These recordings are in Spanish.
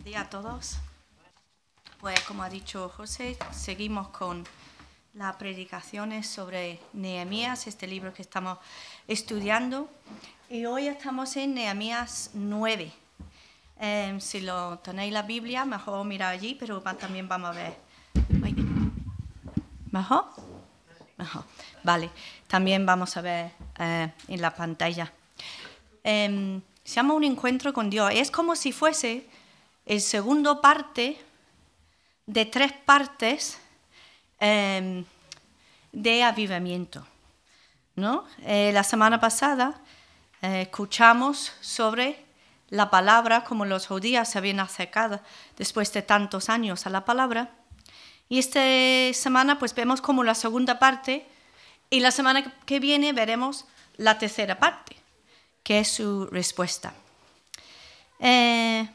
Buenos días a todos. Pues como ha dicho José, seguimos con las predicaciones sobre Nehemías, este libro que estamos estudiando. Y hoy estamos en Nehemías 9. Em, si lo tenéis la Biblia, mejor mirar allí, pero también vamos a ver. ¿Mejor? Mejor. Vale, también vamos a ver eh, en la pantalla. Em, se llama un encuentro con Dios. Es como si fuese el segundo parte de tres partes em, de avivamiento. ¿no? Eh, la semana pasada eh, escuchamos sobre la palabra, como los judíos se habían acercado después de tantos años a la palabra. Y esta semana pues vemos como la segunda parte y la semana que viene veremos la tercera parte, que es su respuesta. Eh,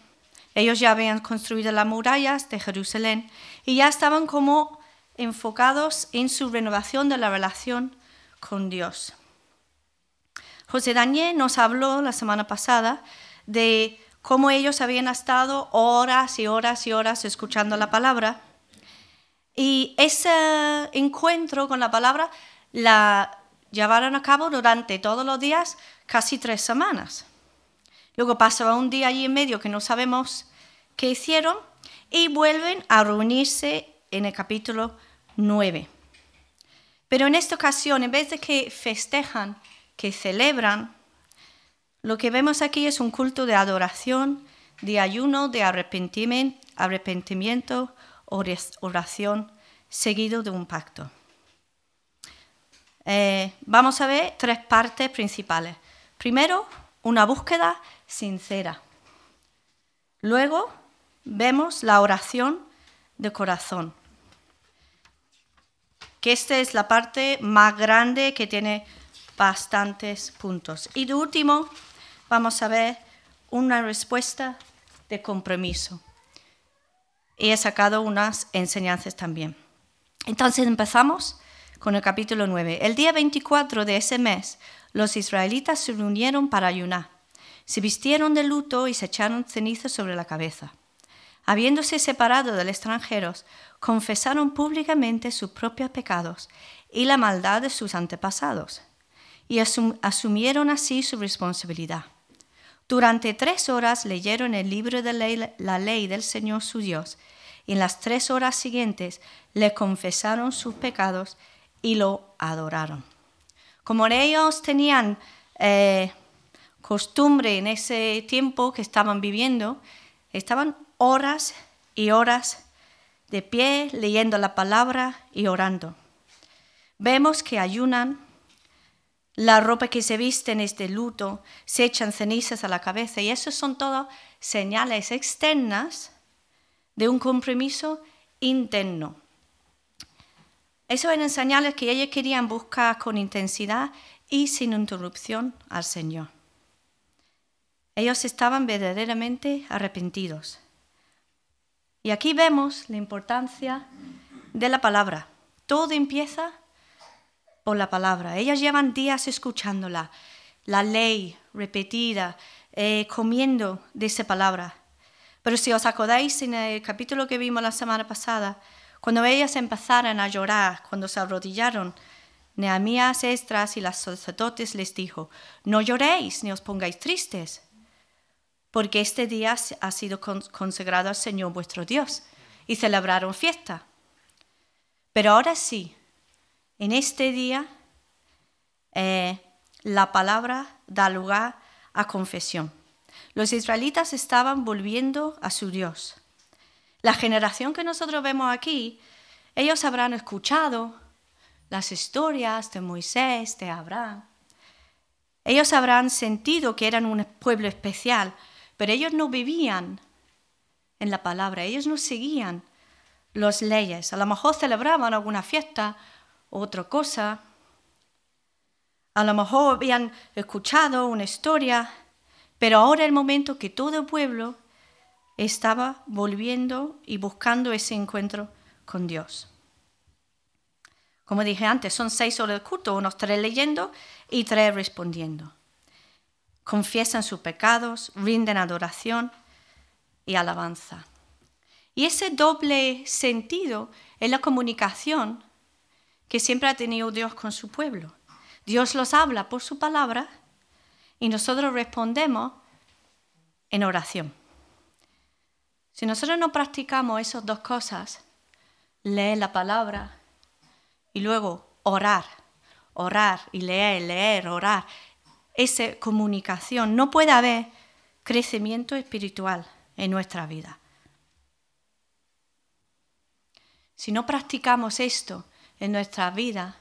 ellos ya habían construido las murallas de Jerusalén y ya estaban como enfocados en su renovación de la relación con Dios. José Daniel nos habló la semana pasada de cómo ellos habían estado horas y horas y horas escuchando la palabra. Y ese encuentro con la palabra la llevaron a cabo durante todos los días, casi tres semanas. Luego pasaba un día allí en medio que no sabemos qué hicieron y vuelven a reunirse en el capítulo 9. Pero en esta ocasión, en vez de que festejan, que celebran, lo que vemos aquí es un culto de adoración, de ayuno, de arrepentimiento, oración, seguido de un pacto. Eh, vamos a ver tres partes principales. Primero, una búsqueda sincera. Luego vemos la oración de corazón, que esta es la parte más grande que tiene bastantes puntos. Y de último, vamos a ver una respuesta de compromiso. Y he sacado unas enseñanzas también. Entonces empezamos con el capítulo 9. El día 24 de ese mes, los israelitas se reunieron para ayunar. Se vistieron de luto y se echaron cenizas sobre la cabeza. Habiéndose separado de los extranjeros, confesaron públicamente sus propios pecados y la maldad de sus antepasados, y asumieron así su responsabilidad. Durante tres horas leyeron el libro de la ley del Señor su Dios, y en las tres horas siguientes le confesaron sus pecados y lo adoraron. Como ellos tenían eh, costumbre en ese tiempo que estaban viviendo, estaban horas y horas de pie leyendo la palabra y orando. Vemos que ayunan, la ropa que se visten es de luto, se echan cenizas a la cabeza y eso son todas señales externas de un compromiso interno. Eso eran señales que ellos querían buscar con intensidad y sin interrupción al Señor. Ellos estaban verdaderamente arrepentidos. Y aquí vemos la importancia de la palabra. Todo empieza por la palabra. Ellos llevan días escuchándola, la ley repetida, eh, comiendo de esa palabra. Pero si os acordáis en el capítulo que vimos la semana pasada, cuando ellas empezaron a llorar, cuando se arrodillaron, Nehemías, Estras y las sacerdotes les dijo, no lloréis ni os pongáis tristes, porque este día ha sido consagrado al Señor vuestro Dios, y celebraron fiesta. Pero ahora sí, en este día, eh, la palabra da lugar a confesión. Los israelitas estaban volviendo a su Dios. La generación que nosotros vemos aquí, ellos habrán escuchado las historias de Moisés, de Abraham. Ellos habrán sentido que eran un pueblo especial, pero ellos no vivían en la palabra, ellos no seguían las leyes. A lo mejor celebraban alguna fiesta o otra cosa. A lo mejor habían escuchado una historia, pero ahora el momento que todo el pueblo estaba volviendo y buscando ese encuentro con Dios. Como dije antes, son seis horas de culto, unos tres leyendo y tres respondiendo confiesan sus pecados, rinden adoración, y alabanza. Y ese doble sentido es la comunicación que siempre ha tenido Dios con su pueblo. Dios los habla por su palabra y nosotros respondemos en oración. Si nosotros no practicamos esas dos cosas, leer la palabra y luego orar, orar y leer, leer, orar, esa comunicación, no puede haber crecimiento espiritual en nuestra vida. Si no practicamos esto en nuestra vida,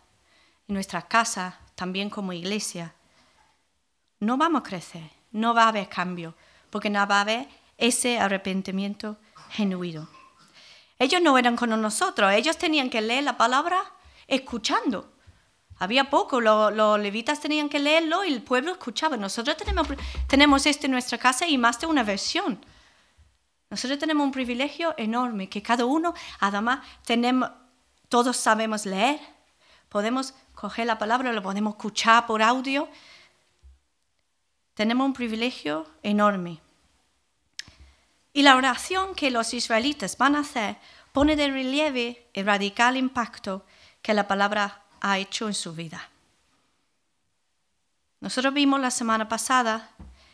en nuestra casa, también como iglesia, no vamos a crecer, no va a haber cambio, porque no va a haber ese arrepentimiento genuino. Ellos no eran como nosotros, ellos tenían que leer la palabra escuchando. Había poco, los, levitas tenían que leerlo y el pueblo escuchaba. Nosotros tenemos, tenemos esto en nuestra casa y más de una versión. Nosotros tenemos un privilegio enorme, que cada uno, además, tenemos, todos sabemos leer, podemos coger la palabra, lo podemos escuchar por audio. Tenemos un privilegio enorme. Y la oración que los israelitas van a hacer pone de relieve el radical impacto que la palabra ha hecho en su vida. Nosotros vimos la semana pasada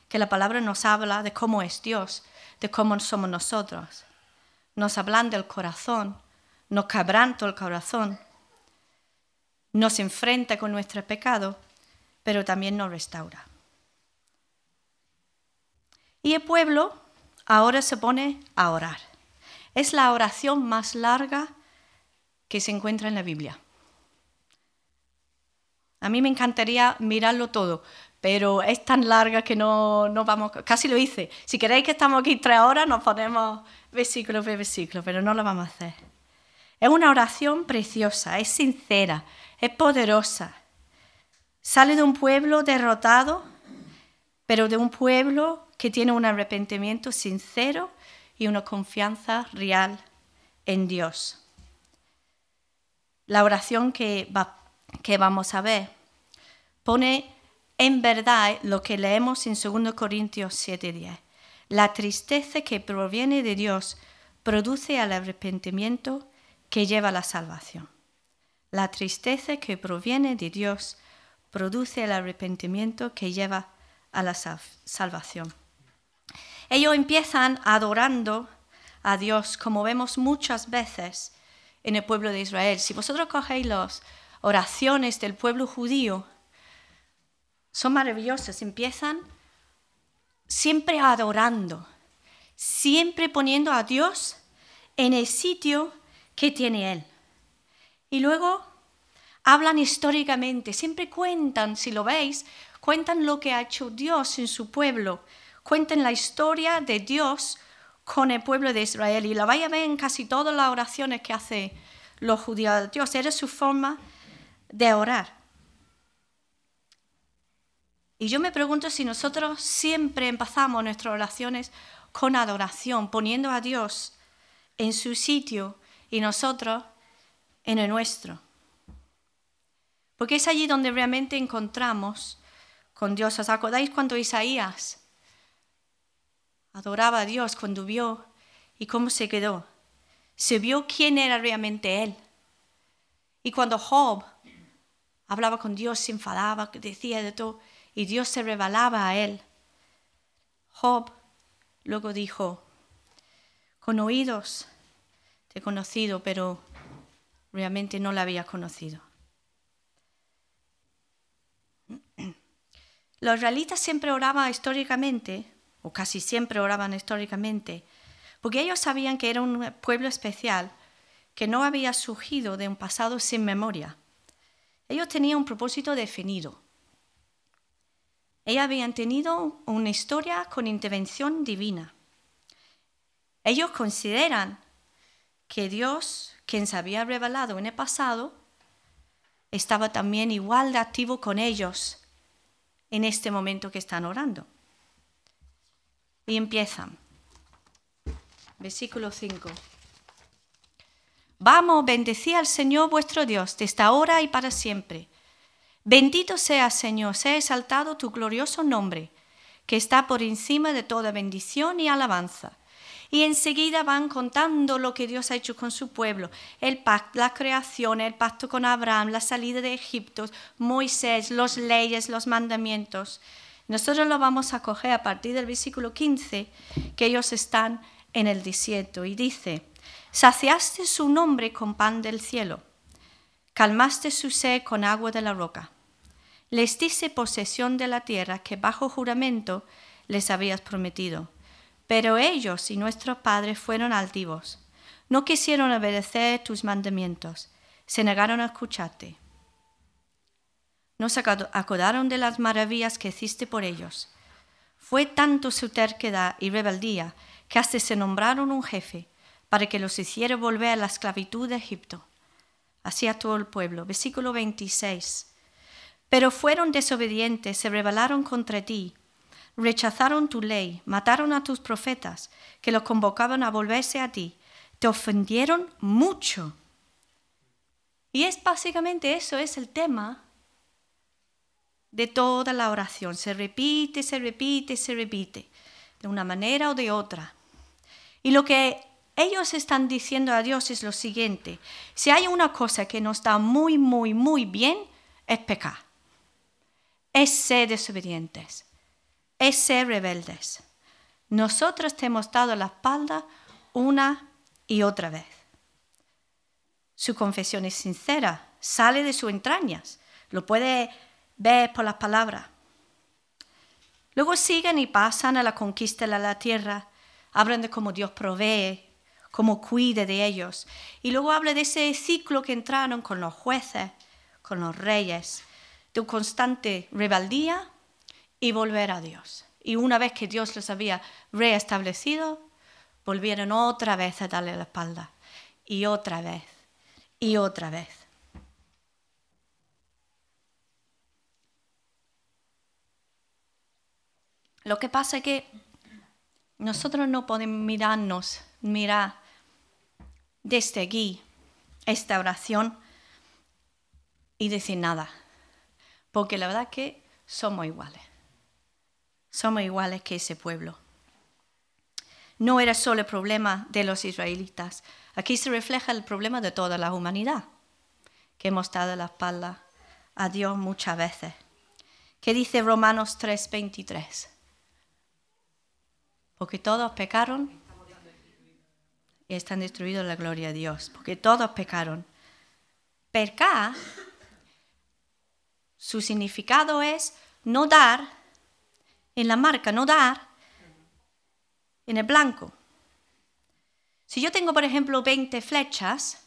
que la palabra nos habla de cómo es Dios, de cómo somos nosotros. Nos hablan del corazón, nos quebranta el corazón, nos enfrenta con nuestro pecado, pero también nos restaura. Y el pueblo ahora se pone a orar. Es la oración más larga que se encuentra en la Biblia. A mí me encantaría mirarlo todo, pero es tan larga que no, no vamos, casi lo hice. Si queréis que estamos aquí tres horas, nos ponemos versículo por versículo, pero no lo vamos a hacer. Es una oración preciosa, es sincera, es poderosa. Sale de un pueblo derrotado, pero de un pueblo que tiene un arrepentimiento sincero y una confianza real en Dios. La oración que, que vamos a ver pone en verdad lo que leemos en 2 Corintios 7:10. La tristeza que proviene de Dios produce al arrepentimiento que lleva a la salvación. La tristeza que proviene de Dios produce el arrepentimiento que lleva a la salvación. Ellos empiezan adorando a Dios como vemos muchas veces en el pueblo de Israel. Si vosotros cogéis las oraciones del pueblo judío, son maravillosas. Empiezan siempre adorando, siempre poniendo a Dios en el sitio que tiene Él. Y luego hablan históricamente, siempre cuentan, si lo veis, cuentan lo que ha hecho Dios en su pueblo, cuentan la historia de Dios con el pueblo de Israel. Y la vaya a ver en casi todas las oraciones que hace los judíos. Dios era su forma de orar. Y yo me pregunto si nosotros siempre empezamos nuestras oraciones con adoración, poniendo a Dios en su sitio y nosotros en el nuestro. Porque es allí donde realmente encontramos con Dios. ¿Os acordáis cuando Isaías adoraba a Dios cuando vio y cómo se quedó? Se vio quién era realmente Él. Y cuando Job hablaba con Dios, se enfadaba, decía de todo, y Dios se revelaba a él. Job luego dijo, con oídos te he conocido, pero realmente no la había conocido. Los israelitas siempre oraban históricamente, o casi siempre oraban históricamente, porque ellos sabían que era un pueblo especial que no había surgido de un pasado sin memoria. Ellos tenían un propósito definido. Ellos habían tenido una historia con intervención divina. Ellos consideran que Dios, quien se había revelado en el pasado, estaba también igual de activo con ellos en este momento que están orando. Y empiezan. Versículo 5. Vamos, bendecid al Señor vuestro Dios desde ahora y para siempre. Bendito sea, Señor, sea exaltado tu glorioso nombre, que está por encima de toda bendición y alabanza. Y enseguida van contando lo que Dios ha hecho con su pueblo, el pacto, la creación, el pacto con Abraham, la salida de Egipto, Moisés, los leyes, los mandamientos. Nosotros lo vamos a coger a partir del versículo 15, que ellos están en el desierto. Y dice, saciaste su nombre con pan del cielo, calmaste su sed con agua de la roca. Les diste posesión de la tierra que bajo juramento les habías prometido pero ellos y nuestros padres fueron altivos. No quisieron obedecer tus mandamientos. Se negaron a escucharte. No se acordaron de las maravillas que hiciste por ellos. Fue tanto su terquedad y rebeldía que hasta se nombraron un jefe para que los hiciera volver a la esclavitud de Egipto. Así a todo el pueblo. Versículo 26. Pero fueron desobedientes, se rebelaron contra ti rechazaron tu ley, mataron a tus profetas, que los convocaban a volverse a ti, te ofendieron mucho. Y es básicamente eso, es el tema de toda la oración. Se repite, se repite, se repite, de una manera o de otra. Y lo que ellos están diciendo a Dios es lo siguiente, si hay una cosa que nos da muy, muy, muy bien, es pecar, es ser desobedientes es ser rebeldes. Nosotros te hemos dado la espalda una y otra vez. Su confesión es sincera, sale de sus entrañas, lo puede ver por las palabras. Luego siguen y pasan a la conquista de la tierra, hablan de cómo Dios provee, cómo cuide de ellos. Y luego habla de ese ciclo que entraron con los jueces, con los reyes, de constante rebeldía y volver a Dios. Y una vez que Dios los había reestablecido, volvieron otra vez a darle la espalda. Y otra vez, y otra vez. Lo que pasa es que nosotros no podemos mirarnos, mirar desde aquí esta oración y decir nada, porque la verdad que somos iguales somos iguales que ese pueblo. No era solo el problema de los israelitas, aquí se refleja el problema de toda la humanidad, que hemos dado la espalda a Dios muchas veces. ¿Qué dice Romanos 3:23? Porque todos pecaron y están destruidos la gloria de Dios, porque todos pecaron. Pecar, su significado es no dar en la marca, no dar en el blanco. Si yo tengo, por ejemplo, 20 flechas,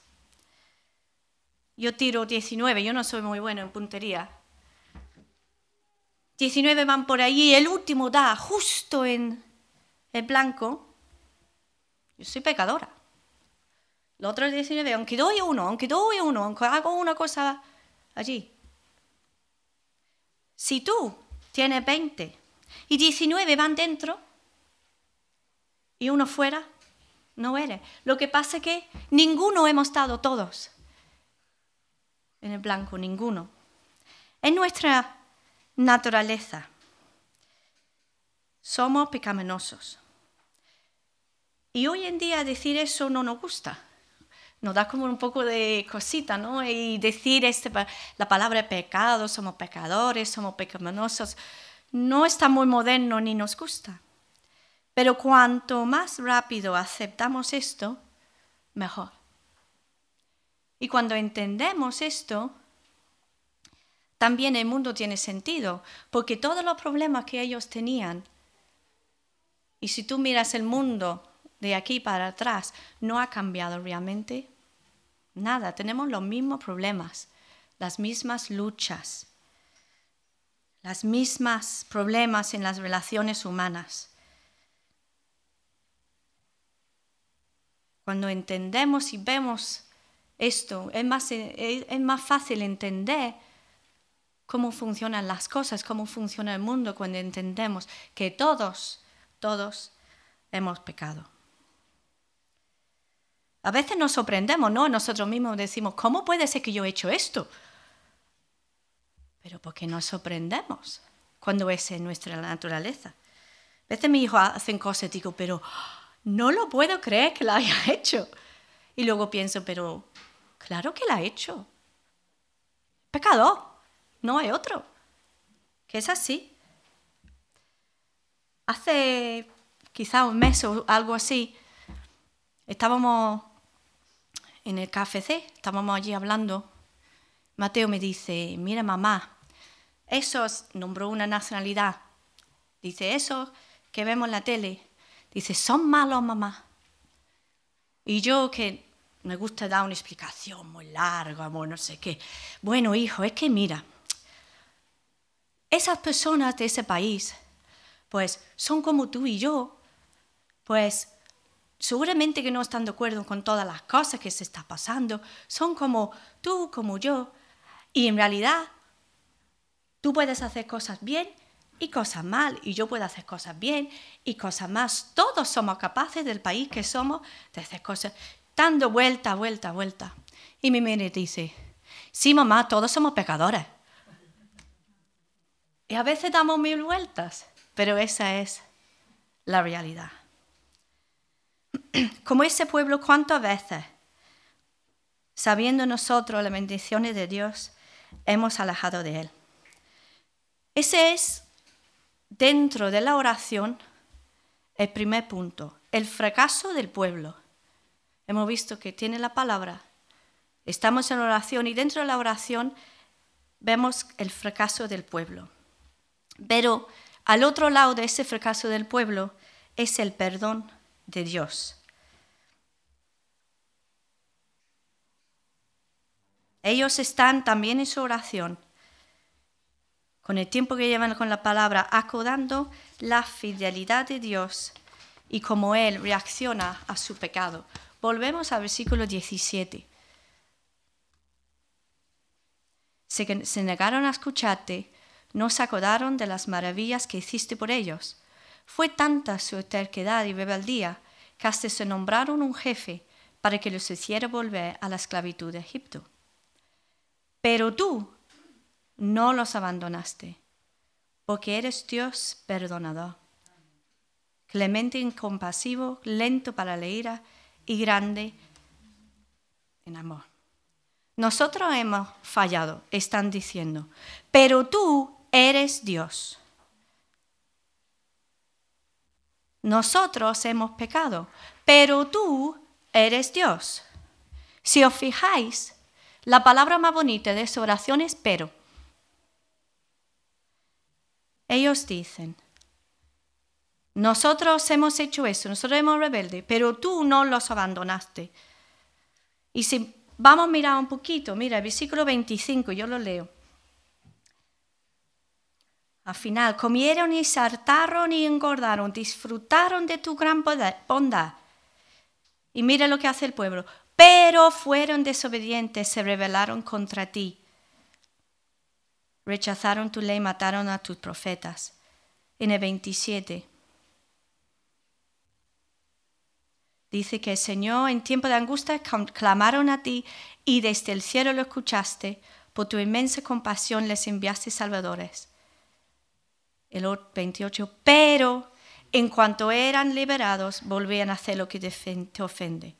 yo tiro 19, yo no soy muy bueno en puntería. 19 van por ahí el último da justo en el blanco. Yo soy pecadora. Los otros 19, aunque doy uno, aunque doy uno, aunque hago una cosa allí. Si tú tienes 20 y 19 van dentro y uno fuera, no eres. Lo que pasa es que ninguno hemos estado todos en el blanco, ninguno. Es nuestra naturaleza. Somos pecaminosos. Y hoy en día decir eso no nos gusta. Nos da como un poco de cosita, ¿no? Y decir este, la palabra pecado, somos pecadores, somos pecaminosos no está muy moderno ni nos gusta. Pero cuanto más rápido aceptamos esto, mejor. Y cuando entendemos esto, también el mundo tiene sentido, porque todos los problemas que ellos tenían, y si tú miras el mundo de aquí para atrás, no ha cambiado realmente nada. Tenemos los mismos problemas, las mismas luchas las mismas problemas en las relaciones humanas. Cuando entendemos y vemos esto, es más, es más fácil entender cómo funcionan las cosas, cómo funciona el mundo, cuando entendemos que todos, todos hemos pecado. A veces nos sorprendemos, ¿no? Nosotros mismos decimos, ¿cómo puede ser que yo he hecho esto? pero porque nos sorprendemos cuando es en nuestra naturaleza. A veces mis hijos hacen cosas y digo, pero no lo puedo creer que la haya hecho. Y luego pienso, pero claro que la ha hecho. Pecador, no hay otro. Que es así. Hace quizá un mes o algo así, estábamos en el KFC, estábamos allí hablando. Mateo me dice, mira mamá, esos, nombró una nacionalidad, dice, esos que vemos en la tele, dice, son malos mamá. Y yo que me gusta dar una explicación muy larga, no sé qué. Bueno, hijo, es que mira, esas personas de ese país, pues son como tú y yo, pues seguramente que no están de acuerdo con todas las cosas que se están pasando, son como tú, como yo, y en realidad tú puedes hacer cosas bien y cosas mal, y yo puedo hacer cosas bien y cosas más. Todos somos capaces del país que somos de hacer cosas, dando vuelta, vuelta, vuelta. Y mi madre dice, sí mamá, todos somos pecadores. Y a veces damos mil vueltas, pero esa es la realidad. como ese pueblo, ¿cuántas veces, sabiendo nosotros las bendiciones de Dios, hemos alejado de Él? Ese es, dentro de la oración, el primer punto, el fracaso del pueblo. Hemos visto que tiene la palabra, estamos en oración y dentro de la oración vemos el fracaso del pueblo. Pero al otro lado de ese fracaso del pueblo es el perdón de Dios. Ellos están también en su oración, con el tiempo que llevan con la palabra, acordando la fidelidad de Dios y cómo Él reacciona a su pecado. Volvemos al versículo 17. Se, se negaron a escucharte, no se acordaron de las maravillas que hiciste por ellos. Fue tanta su terquedad y rebeldía que hasta se nombraron un jefe para que los hiciera volver a la esclavitud de Egipto. Pero tú no los abandonaste, porque eres Dios perdonador, clemente y compasivo, lento para la ira y grande en amor. Nosotros hemos fallado, están diciendo, pero tú eres Dios. Nosotros hemos pecado, pero tú eres Dios. Si os fijáis, la palabra más bonita de esa oración es pero. Ellos dicen, nosotros hemos hecho eso, nosotros hemos rebelde, pero tú no los abandonaste. Y si vamos a mirar un poquito, mira, el versículo 25, yo lo leo. Al final, comieron y saltaron y engordaron, disfrutaron de tu gran bondad. Y mira lo que hace el pueblo pero fueron desobedientes, se rebelaron contra ti. Rechazaron tu ley, mataron a tus profetas. En el 27 dice que el Señor en tiempo de angustia clamaron a ti y desde el cielo lo escuchaste. Por tu inmensa compasión les enviaste salvadores. El 28, pero en cuanto eran liberados, volvían a hacer lo que te ofende.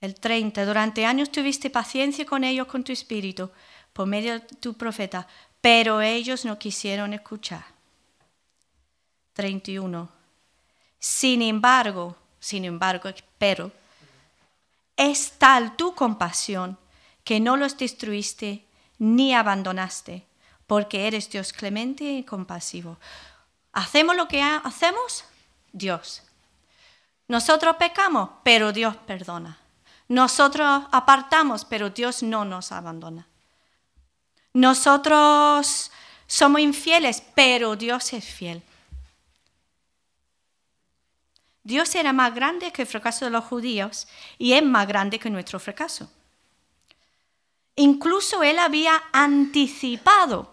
El 30. Durante años tuviste paciencia con ellos con tu espíritu, por medio de tu profeta, pero ellos no quisieron escuchar. 31. Sin embargo, sin embargo, pero, es tal tu compasión que no los destruiste ni abandonaste, porque eres Dios clemente y compasivo. ¿Hacemos lo que hacemos? Dios. Nosotros pecamos, pero Dios perdona. Nosotros apartamos, pero Dios no nos abandona. Nosotros somos infieles, pero Dios es fiel. Dios era más grande que el fracaso de los judíos y es más grande que nuestro fracaso. Incluso Él había anticipado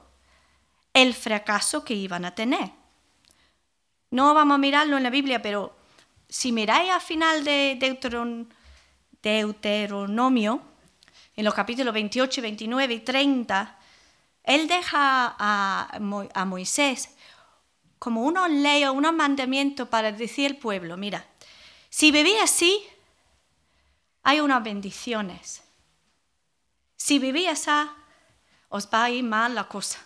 el fracaso que iban a tener. No vamos a mirarlo en la Biblia, pero si miráis al final de Deuteronomio, Deuteronomio, en los capítulos 28, 29 y 30, Él deja a, a Moisés como unos leyes, unos mandamientos para decir al pueblo, mira, si vivís así, hay unas bendiciones. Si vivís así, os va a ir mal la cosa.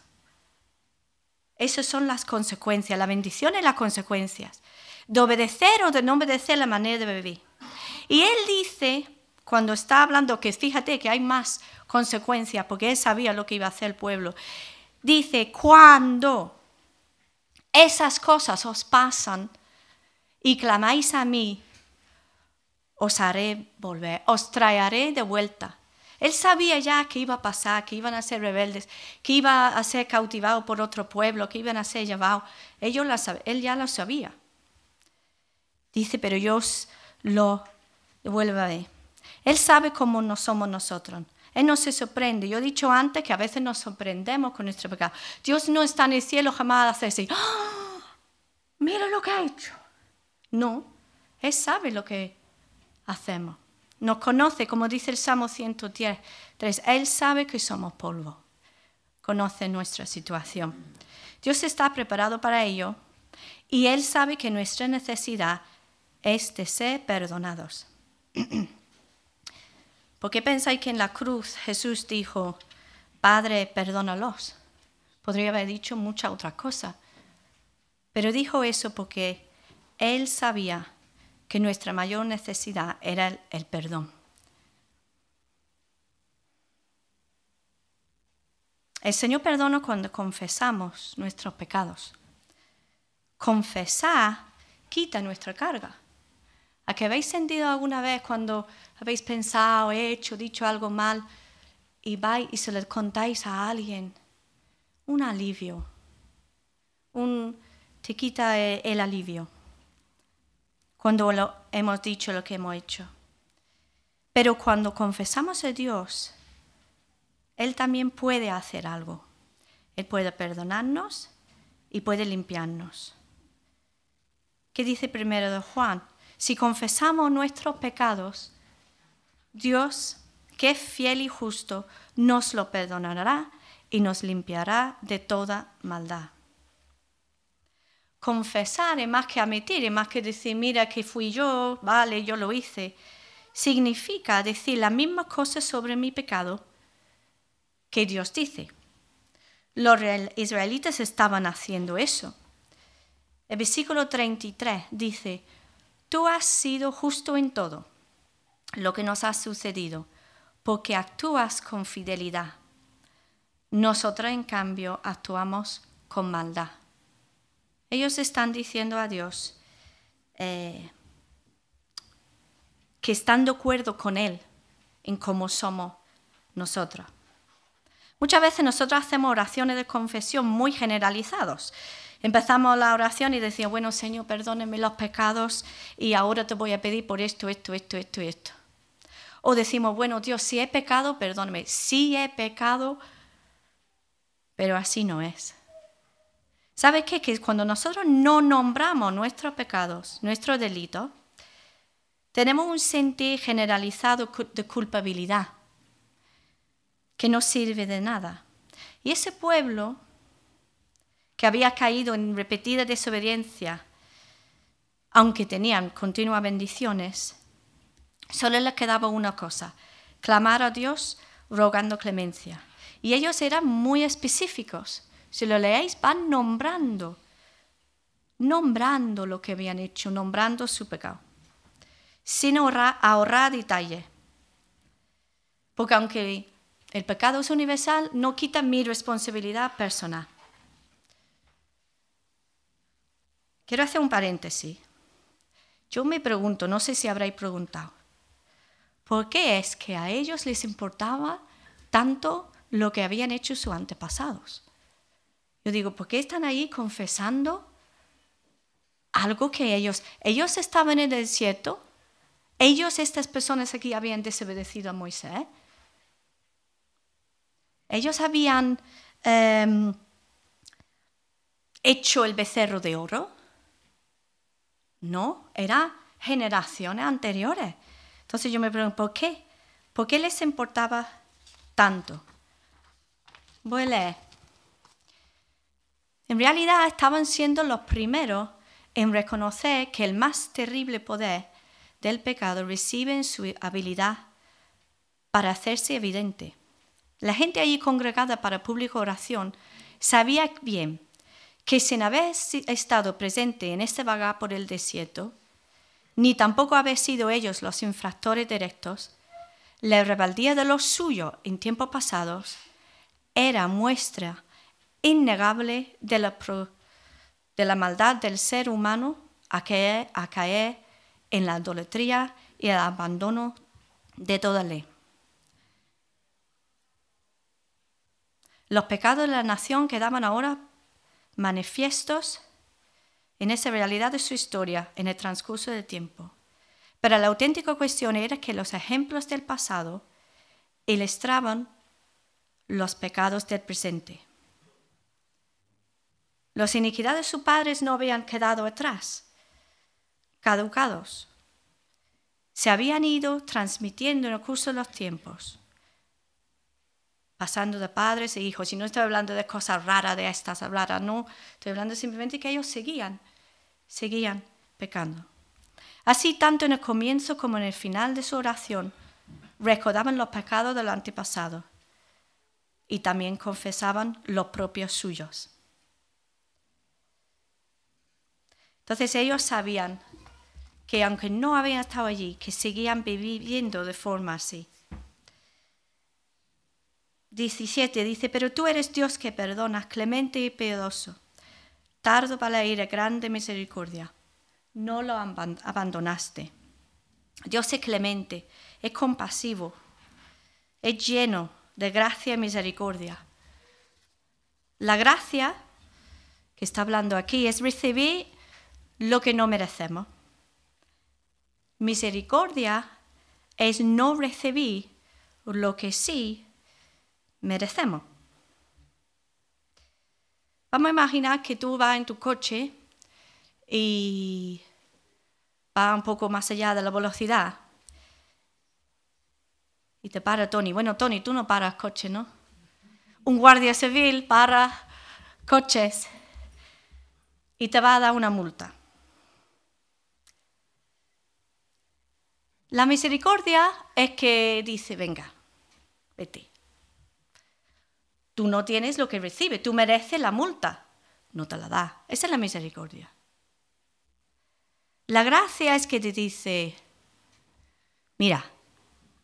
Esas son las consecuencias, la bendición y las consecuencias. De obedecer o de no obedecer la manera de vivir. Y él dice, cuando está hablando, que fíjate que hay más consecuencias, porque él sabía lo que iba a hacer el pueblo, dice, cuando esas cosas os pasan y clamáis a mí, os haré volver, os traeré de vuelta. Él sabía ya que iba a pasar, que iban a ser rebeldes, que iba a ser cautivado por otro pueblo, que iban a ser llevados. Ellos él ya lo sabía. Dice, pero yo lo devuelvo Él sabe cómo no somos nosotros. Él no se sorprende. Yo he dicho antes que a veces nos sorprendemos con nuestro pecado. Dios no está en el cielo jamás a hacer así. ¡Ah! Mira lo que ha hecho. No, Él sabe lo que hacemos. Nos conoce, como dice el Salmo 110, Él sabe que somos polvo. Conoce nuestra situación. Dios está preparado para ello y Él sabe que nuestra necesidad es de ser perdonados. ¿Por qué pensáis que en la cruz Jesús dijo, Padre, perdónalos? Podría haber dicho mucha otra cosa. Pero dijo eso porque Él sabía que nuestra mayor necesidad era el, el perdón. El Señor perdona cuando confesamos nuestros pecados. Confesar quita nuestra carga. ¿A que habéis sentido alguna vez cuando habéis pensado, hecho, dicho algo mal y vais y se lo contáis a alguien? Un alivio. Un, te quita el, alivio cuando hemos dicho lo que hemos hecho. Pero cuando confesamos a Dios, Él también puede hacer algo. Él puede perdonarnos y puede limpiarnos. ¿Qué dice primero de Juan? Si confesamos nuestros pecados, Dios, que es fiel y justo, nos lo perdonará y nos limpiará de toda maldad. Confesar es más que admitir, es más que decir, mira que fui yo, vale, yo lo hice. Significa decir las mismas cosas sobre mi pecado que Dios dice. Los israelitas estaban haciendo eso. El versículo 33 dice, Tú has sido justo en todo lo que nos ha sucedido, porque actúas con fidelidad. Nosotros, en cambio, actuamos con maldad. Ellos están diciendo a Dios eh, que están de acuerdo con Él en cómo somos nosotros. Muchas veces nosotros hacemos oraciones de confesión muy generalizados. Empezamos la oración y decimos, bueno Señor, perdóneme los pecados y ahora te voy a pedir por esto, esto, esto, esto y esto. O decimos, bueno Dios, si he pecado, perdóneme. Sí he pecado, pero así no es. ¿Sabes qué? Que cuando nosotros no nombramos nuestros pecados, nuestros delitos, tenemos un sentir generalizado de culpabilidad que no sirve de nada. Y ese pueblo que había caído en repetida desobediencia, aunque tenían continuas bendiciones, solo les quedaba una cosa, clamar a Dios rogando clemencia. Y ellos eran muy específicos. Si lo leéis, van nombrando, nombrando lo que habían hecho, nombrando su pecado, sin ahorrar, ahorrar detalle. Porque aunque el pecado es universal, no quita mi responsabilidad personal. Quiero hacer un paréntesis. Yo me pregunto, no sé si habréis preguntado, ¿por qué es que a ellos les importaba tanto lo que habían hecho sus antepasados? Yo digo, ¿por qué están ahí confesando algo que ellos, ellos estaban en el desierto, ellos, estas personas aquí, habían desobedecido a Moisés, ellos habían em, hecho el becerro de oro, no, eran generaciones anteriores. Entonces yo me pregunto, ¿por qué? ¿Por qué les importaba tanto? Voy a leer En realidad estaban siendo los primeros en reconocer que el más terrible poder del pecado reside en su habilidad para hacerse evidente. La gente allí congregada para pública oración sabía bien que sin haber estado presente en este vagar por el desierto, ni tampoco haber sido ellos los infractores directos, la rebeldía de los suyos en tiempos pasados era muestra innegable de la, de la maldad del ser humano a caer, a caer en la idolatría y el abandono de toda ley. Los pecados de la nación quedaban ahora manifiestos en esa realidad de su historia en el transcurso del tiempo. Pero la auténtica cuestión era que los ejemplos del pasado ilustraban los pecados del presente. Las iniquidades de sus padres no habían quedado atrás, caducados. Se habían ido transmitiendo en el curso de los tiempos pasando de padres e hijos. Y no estoy hablando de cosas raras, de estas raras, no. Estoy hablando simplemente que ellos seguían, seguían pecando. Así, tanto en el comienzo como en el final de su oración, recordaban los pecados del antepasado y también confesaban los propios suyos. Entonces ellos sabían que aunque no habían estado allí, que seguían viviendo de forma así. 17 dice, pero tú eres Dios que perdonas, clemente y piadoso, tardo para la ira, grande misericordia. No lo abandonaste. Dios es clemente, es compasivo, es lleno de gracia y misericordia. La gracia que está hablando aquí es recibir lo que no merecemos. Misericordia es no recibir lo que sí merecemos. Vamos a imaginar que tú vas en tu coche y vas un poco más allá de la velocidad. Y te para Tony. Bueno, Tony, tú no paras coche, ¿no? Un guardia civil para coches y te va a dar una multa. La misericordia es que dice, venga, vete. Tú no tienes lo que recibe, tú mereces la multa, no te la da. Esa es la misericordia. La gracia es que te dice, mira,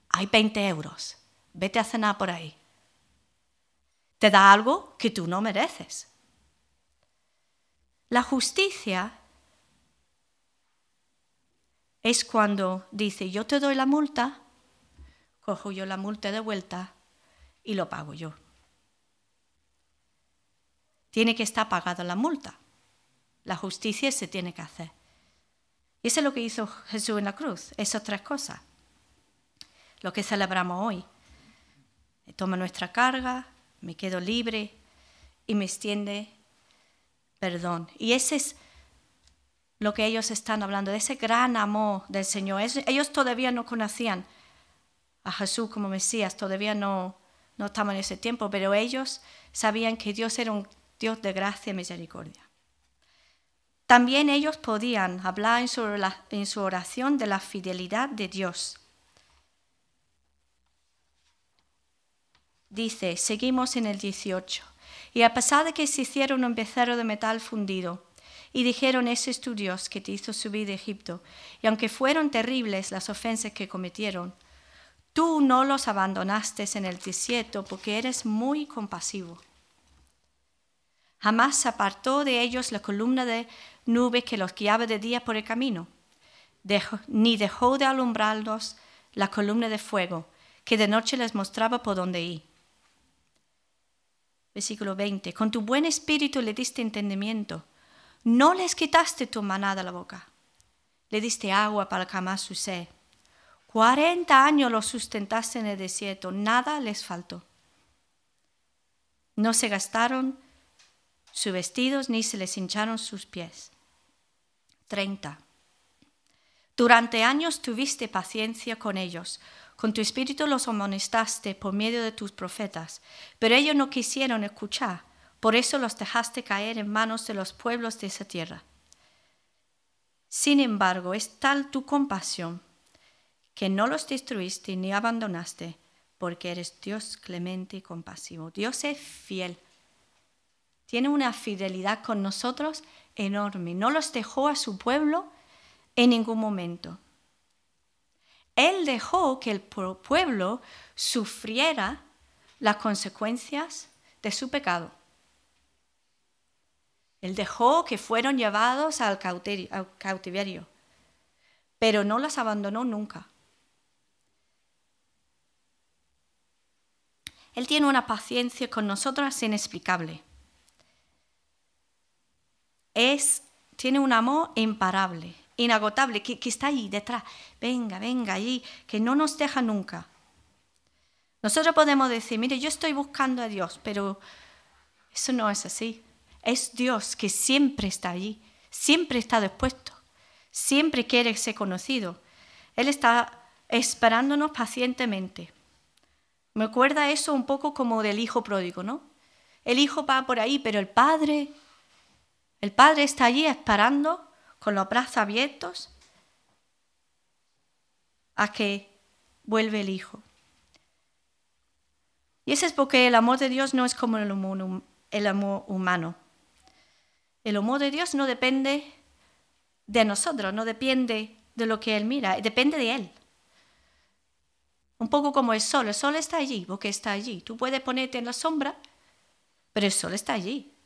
hay 20 euros, vete a cenar por ahí. Te da algo que tú no mereces. La justicia es cuando dice, yo te doy la multa, cojo yo la multa de vuelta y lo pago yo tiene que estar pagada la multa. La justicia se tiene que hacer. Y eso es lo que hizo Jesús en la cruz, esas tres cosas. Lo que celebramos hoy. Toma nuestra carga, me quedo libre y me extiende perdón. Y ese es lo que ellos están hablando, de ese gran amor del Señor. Ellos todavía no conocían a Jesús como Mesías, todavía no, no estaban en ese tiempo, pero ellos sabían que Dios era un Dios de gracia y misericordia. También ellos podían hablar en su, oración de la fidelidad de Dios. Dice, seguimos en el 18. Y a pesar de que se hicieron un becerro de metal fundido, y dijeron, ese es tu Dios que te hizo subir de Egipto, y aunque fueron terribles las ofensas que cometieron, tú no los abandonaste en el desierto porque eres muy compasivo. Jamás se apartó de ellos la columna de nube que los guiaba de día por el camino, ni dejó de alumbrarlos la columna de fuego que de noche les mostraba por dónde ir. Versículo 20. Con tu buen espíritu le diste entendimiento. No les quitaste tu maná de la boca. Le diste agua para calmar su sed. Cuarenta años los sustentaste en el desierto. Nada les faltó. No se gastaron sus vestidos ni se les hincharon sus pies. 30. Durante años tuviste paciencia con ellos, con tu espíritu los amonestaste por medio de tus profetas, pero ellos no quisieron escuchar, Por eso los dejaste caer en manos de los pueblos de esa tierra. Sin embargo, es tal tu compasión que no los destruiste ni abandonaste, porque eres Dios clemente y compasivo. Dios es fiel. Tiene una fidelidad con nosotros enorme. No los dejó a su pueblo en ningún momento. Él dejó que el pueblo sufriera las consecuencias de su pecado. Él dejó que fueron llevados al cautiverio, pero no las abandonó nunca. Él tiene una paciencia con nosotras inexplicable. Es, tiene un amor imparable, inagotable, que, está ahí detrás. Venga, venga, allí, que no nos deja nunca. Nosotros podemos decir, mire, yo estoy buscando a Dios, pero eso no es así. Es Dios que siempre está allí, siempre está dispuesto, siempre quiere ser conocido. Él está esperándonos pacientemente. Me acuerda eso un poco como del hijo pródigo, ¿no? El hijo va por ahí, pero el padre, el padre está allí esperando con los brazos abiertos a que vuelve el hijo. Y eso es porque el amor de Dios no es como el amor, el amor humano. El amor de Dios no depende de nosotros, no depende de lo que Él mira, depende de Él. Un poco como el sol, el sol está allí, porque está allí. Tú puedes ponerte en la sombra, pero el sol está allí.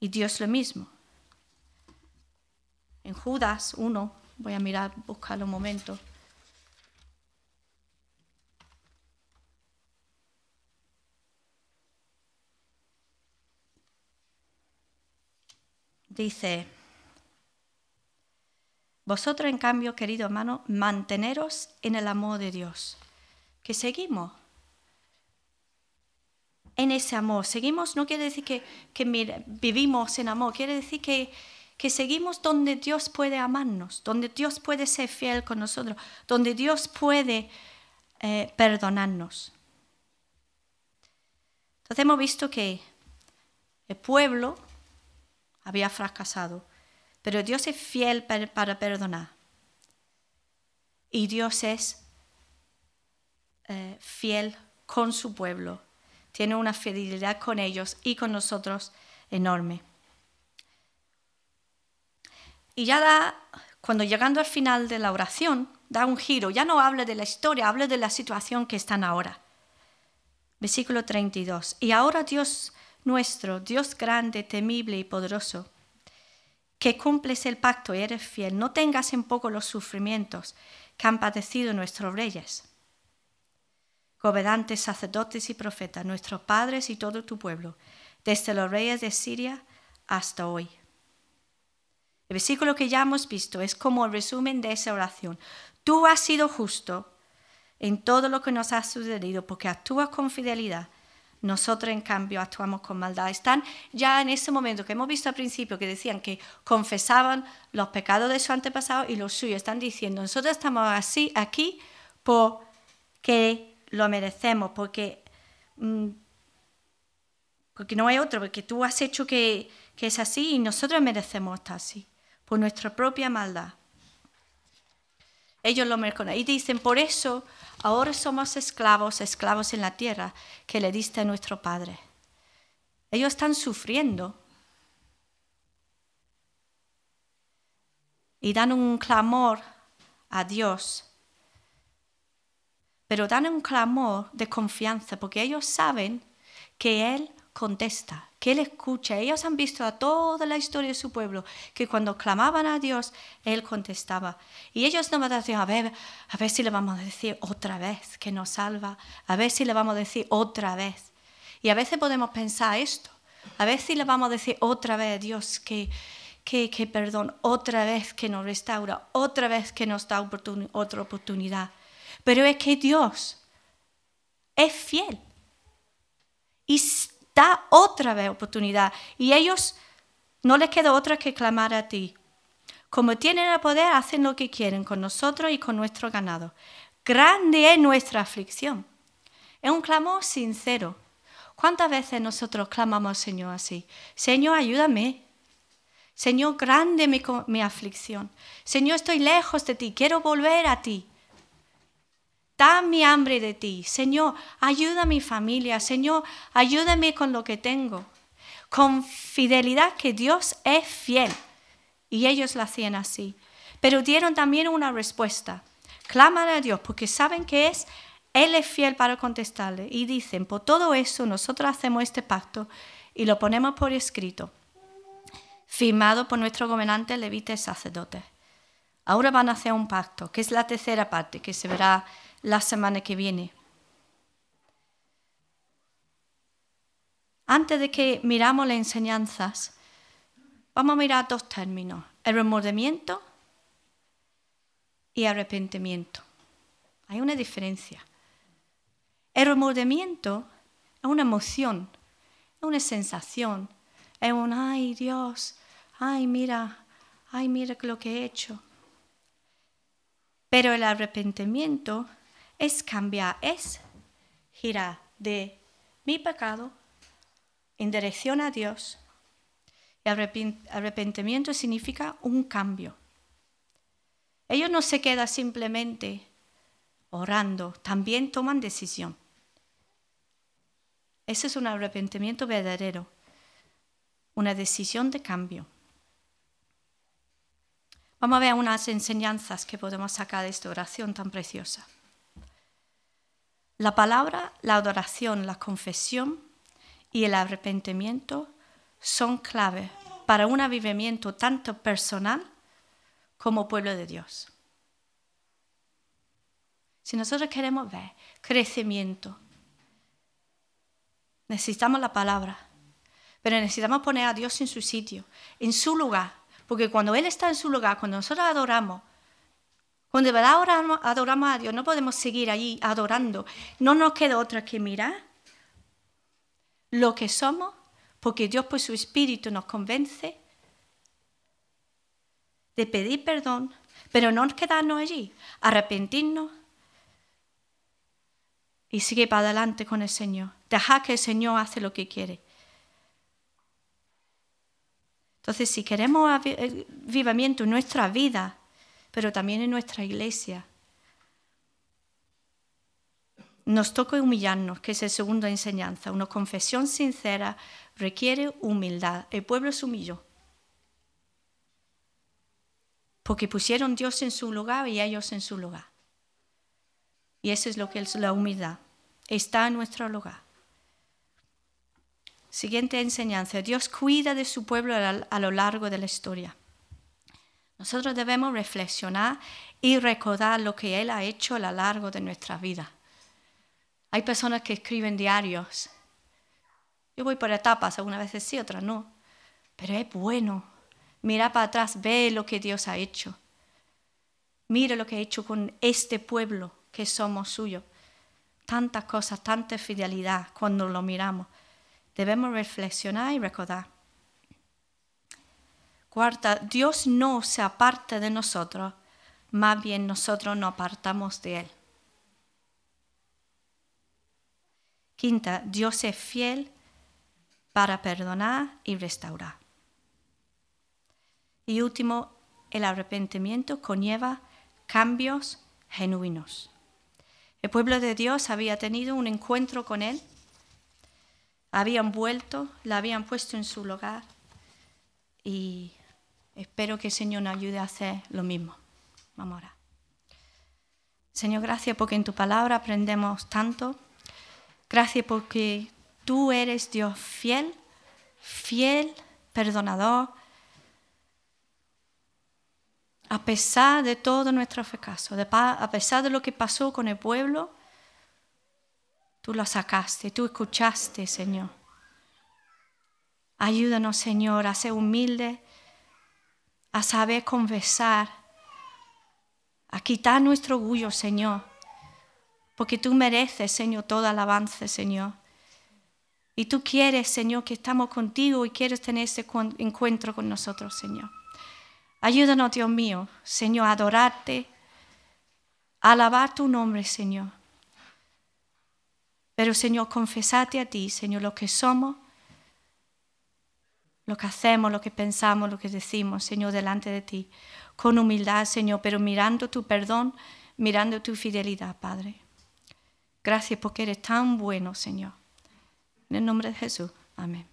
Y Dios lo mismo. En Judas 1, voy a mirar, buscarlo un momento. Dice, vosotros, en cambio, querido hermano, manteneros en el amor de Dios, que seguimos en ese amor. Seguimos no quiere decir que, vivimos en amor, quiere decir que, que seguimos donde Dios puede amarnos, donde Dios puede ser fiel con nosotros, donde Dios puede eh, perdonarnos. Entonces hemos visto que el pueblo había fracasado pero Dios es fiel para, perdonar. Y Dios es eh, fiel con su pueblo. Tiene una fidelidad con ellos y con nosotros enorme. Y ya da, cuando llegando al final de la oración, da un giro. Ya no habla de la historia, habla de la situación que están ahora. Versículo 32. Y ahora Dios nuestro, Dios grande, temible y poderoso, que cumples el pacto y eres fiel, no tengas en poco los sufrimientos que han padecido nuestros reyes, gobernantes, sacerdotes y profetas, nuestros padres y todo tu pueblo, desde los reyes de Siria hasta hoy. El versículo que ya hemos visto es como el resumen de esa oración. Tú has sido justo en todo lo que nos ha sucedido porque actúas con fidelidad nosotros, en cambio, actuamos con maldad. Están ya en ese momento que hemos visto al principio que decían que confesaban los pecados de su antepasado y los suyos. Están diciendo, nosotros estamos así aquí porque lo merecemos, porque, mm, porque no hay otro, porque tú has hecho que, que es así y nosotros merecemos estar así, por nuestra propia maldad. Ellos lo merecen. Y dicen, por eso ahora somos esclavos, esclavos en la tierra que le diste a nuestro Padre. Ellos están sufriendo. Y dan un clamor a Dios. Pero dan un clamor de confianza porque ellos saben que Él contesta, que Él escucha. Ellos han visto a toda la historia de su pueblo, que cuando clamaban a Dios, Él contestaba. Y ellos no van a decir, a ver, a ver si le vamos a decir otra vez que nos salva, a ver si le vamos a decir otra vez. Y a veces podemos pensar esto, a ver si le vamos a decir otra vez a Dios que, que, que perdón, otra vez que nos restaura, otra vez que nos da otra oportunidad. Pero es que Dios es fiel. Y da otra vez oportunidad. Y ellos no les queda otra que clamar a ti. Como tienen el poder, hacen lo que quieren con nosotros y con nuestro ganado. Grande es nuestra aflicción. Es un clamor sincero. ¿Cuántas veces nosotros clamamos Señor así? Señor, ayúdame. Señor, grande mi, mi aflicción. Señor, estoy lejos de ti, quiero volver a ti. Dame mi hambre de ti. Señor, ayuda a mi familia. Señor, ayúdame con lo que tengo. Con fidelidad que Dios es fiel. Y ellos lo hacían así. Pero dieron también una respuesta. Claman a Dios porque saben que es él es fiel para contestarle. Y dicen, por todo eso nosotros hacemos este pacto y lo ponemos por escrito, firmado por nuestro gobernante levitas y sacerdotes. Ahora van a hacer un pacto, que es la tercera parte, que se verá la semana que viene. Antes de que miramos las enseñanzas, vamos a mirar dos términos, el remordimiento y arrepentimiento. Hay una diferencia. El remordimiento es una emoción, es una sensación, es un, ay Dios, ay mira, ay mira lo que he hecho. Pero el arrepentimiento es cambiar, es girar de mi pecado en dirección a Dios. El arrepentimiento significa un cambio. Ellos no se quedan simplemente orando, también toman decisión. Ese es un arrepentimiento verdadero, una decisión de cambio. Vamos a ver unas enseñanzas que podemos sacar de esta oración tan preciosa. La palabra, la adoración, la confesión y el arrepentimiento son clave para un avivamiento tanto personal como pueblo de Dios. Si nosotros queremos ver crecimiento, necesitamos la palabra, pero necesitamos poner a Dios en su sitio, en su lugar, porque cuando Él está en su lugar, cuando nosotros adoramos, cuando de verdad adoramos, a Dios, no podemos seguir allí adorando. No nos queda otra que mirar lo que somos, porque Dios por su Espíritu nos convence de pedir perdón, pero no quedarnos allí, arrepentirnos y seguir para adelante con el Señor. Dejar que el Señor hace lo que quiere. Entonces, si queremos avivamiento en nuestra vida, pero también en nuestra iglesia. Nos toca humillarnos, que es la segunda enseñanza. Una confesión sincera requiere humildad. El pueblo se humilló. Porque pusieron Dios en su lugar y ellos en su lugar. Y eso es lo que es la humildad. Está en nuestro lugar. Siguiente enseñanza. Dios cuida de su pueblo a lo largo de la historia. Nosotros debemos reflexionar y recordar lo que Él ha hecho a lo largo de nuestra vida. Hay personas que escriben diarios. Yo voy por etapas, algunas veces sí, otras no. Pero es bueno. Mira para atrás, ve lo que Dios ha hecho. Mira lo que ha hecho con este pueblo que somos suyos. Tantas cosas, tanta fidelidad cuando lo miramos. Debemos reflexionar y recordar. Cuarta, Dios no se aparta de nosotros, más bien nosotros nos apartamos de Él. Quinta, Dios es fiel para perdonar y restaurar. Y último, el arrepentimiento conlleva cambios genuinos. El pueblo de Dios había tenido un encuentro con Él, habían vuelto, la habían puesto en su lugar y Espero que el Señor nos ayude a hacer lo mismo. Vamos. Señor, gracias porque en tu palabra aprendemos tanto. Gracias porque tú eres Dios fiel, fiel, perdonador. A pesar de todo nuestro fracaso, a pesar de lo que pasó con el pueblo, tú lo sacaste, tú escuchaste, Señor. Ayúdanos, Señor, a ser humildes a saber conversar, a quitar nuestro orgullo, Señor, porque tú mereces, Señor, toda alabanza, Señor. Y tú quieres, Señor, que estamos contigo y quieres tener ese encuentro con nosotros, Señor. Ayúdanos, Dios mío, Señor, a adorarte, a alabar tu nombre, Señor. Pero Señor, confesate a ti, Señor, lo que somos, lo que hacemos, lo que pensamos, lo que decimos, Señor, delante de ti, con humildad, Señor, pero mirando tu perdón, mirando tu fidelidad, Padre. Gracias porque eres tan bueno, Señor. En el nombre de Jesús. Amén.